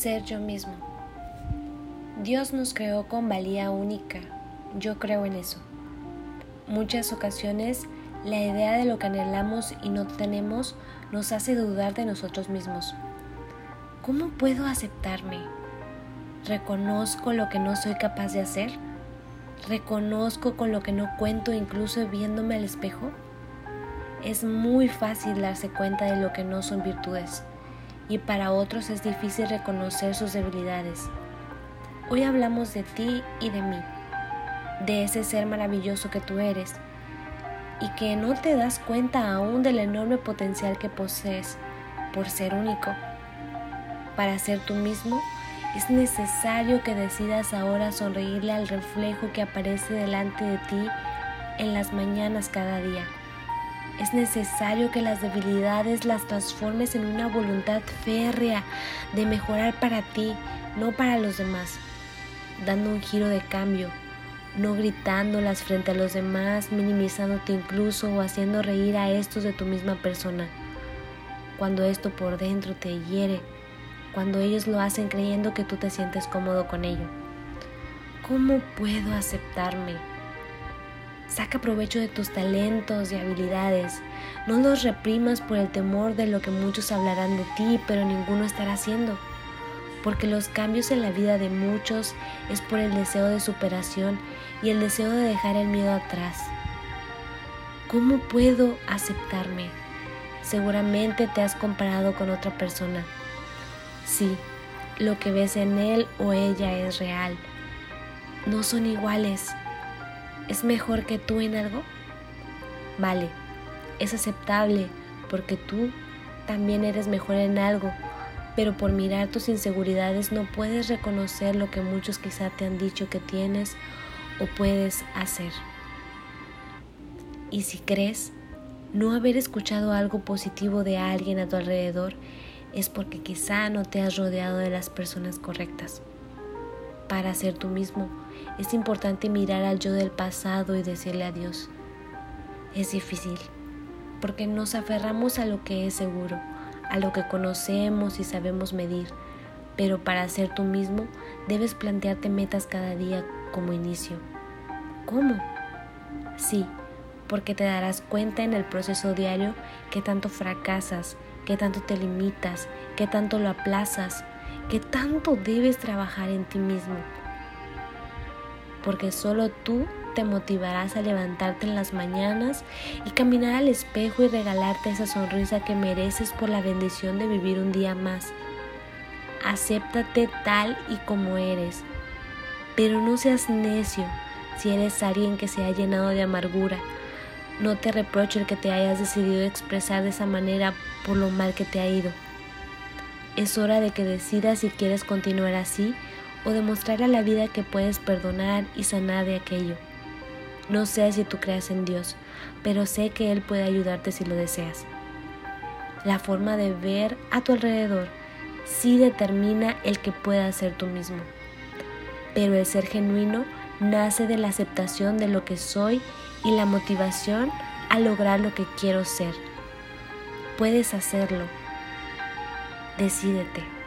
Ser yo mismo. Dios nos creó con valía única. Yo creo en eso. Muchas ocasiones la idea de lo que anhelamos y no tenemos nos hace dudar de nosotros mismos. ¿Cómo puedo aceptarme? ¿Reconozco lo que no soy capaz de hacer? ¿Reconozco con lo que no cuento incluso viéndome al espejo? Es muy fácil darse cuenta de lo que no son virtudes y para otros es difícil reconocer sus debilidades. Hoy hablamos de ti y de mí, de ese ser maravilloso que tú eres y que no te das cuenta aún del enorme potencial que posees por ser único. Para ser tú mismo, es necesario que decidas ahora sonreírle al reflejo que aparece delante de ti en las mañanas cada día. Es necesario que las debilidades las transformes en una voluntad férrea de mejorar para ti, no para los demás, dando un giro de cambio, no gritándolas frente a los demás, minimizándote incluso o haciendo reír a estos de tu misma persona. Cuando esto por dentro te hiere, cuando ellos lo hacen creyendo que tú te sientes cómodo con ello. ¿Cómo puedo aceptarme? Saca provecho de tus talentos y habilidades. No los reprimas por el temor de lo que muchos hablarán de ti, pero ninguno estará haciendo. Porque los cambios en la vida de muchos es por el deseo de superación y el deseo de dejar el miedo atrás. ¿Cómo puedo aceptarme? Seguramente te has comparado con otra persona. Sí, lo que ves en él o ella es real. No son iguales ¿Es mejor que tú en algo? Vale, es aceptable porque tú también eres mejor en algo, pero por mirar tus inseguridades no puedes reconocer lo que muchos quizá te han dicho que tienes o puedes hacer. Y si crees no haber escuchado algo positivo de alguien a tu alrededor, es porque quizá no te has rodeado de las personas correctas para ser tú mismo, es importante mirar al yo del pasado y decirle adiós. Es difícil, porque nos aferramos a lo que es seguro, a lo que conocemos y sabemos medir, pero para ser tú mismo debes plantearte metas cada día como inicio. ¿Cómo? Sí, porque te darás cuenta en el proceso diario que tanto fracasas, que tanto te limitas, que tanto lo aplazas, que tanto debes trabajar en ti mismo. Porque solo tú te motivarás a levantarte en las mañanas y caminar al espejo y regalarte esa sonrisa que mereces por la bendición de vivir un día más. Acéptate tal y como eres, pero no seas necio si eres alguien que se ha llenado de amargura. No te reproche el que te hayas decidido expresar de esa manera por lo mal que te ha ido. Es hora de que decidas si quieres continuar así o demostrar a la vida que puedes perdonar y sanar de aquello. No sé si tú creas en Dios, pero sé que Él puede ayudarte si lo deseas. La forma de ver a tu alrededor sí determina el que puedas ser tú mismo. Pero el ser genuino nace de la aceptación de lo que soy y la motivación a lograr lo que quiero ser. Puedes hacerlo Decídete.